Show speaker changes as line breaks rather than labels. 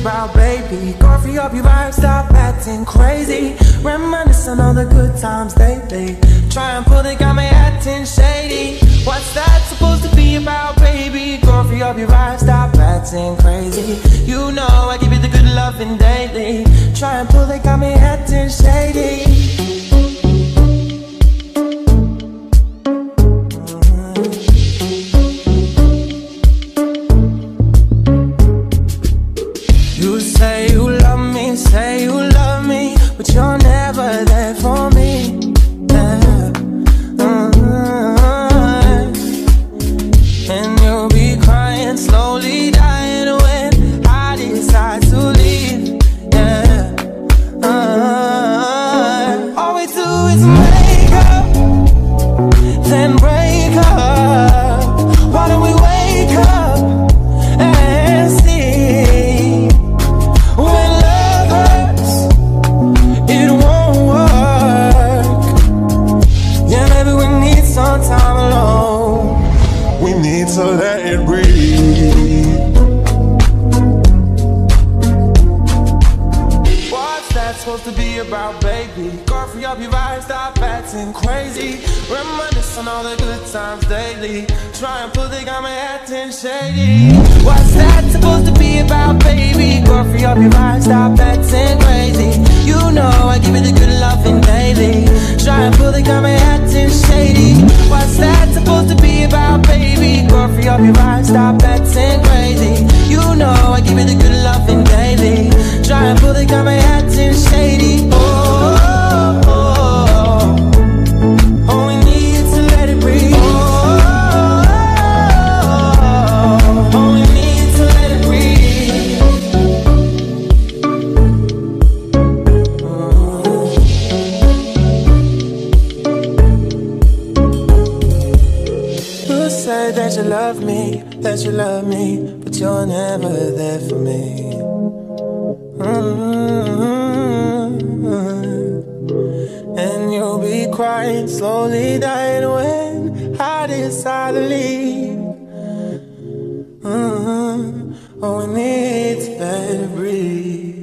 about, baby? Girl, free up your vibe, stop acting crazy. Reminiscing all the good times lately. Try and pull it, got me acting shady. What's that supposed to be about, baby? Girl, free up your vibe, stop acting crazy. You know I give you the good loving daily. Try and pull it, got me acting shady. You say you love me, say you love me, but you're never there for me. Yeah. Uh-huh. And you'll be crying, slowly dying when I decide to leave. Yeah. Uh-huh. All we do is make
let it breathe.
What's that supposed to be about, baby? Girl, free up your vibe, stop acting crazy. Reminisce on all the good times daily. Try and pull the got me acting shady. What's that supposed to be about, baby? Girl, free up your vibe, stop acting crazy. You know I give you the good loving daily. Try and pull the got me acting shady. What's that free up your vibe, stop You say that you love me, that you love me, but you're never there for me. Mm-hmm. And you'll be crying, slowly dying when I decide to leave. Mm-hmm. Oh, need to let breathe.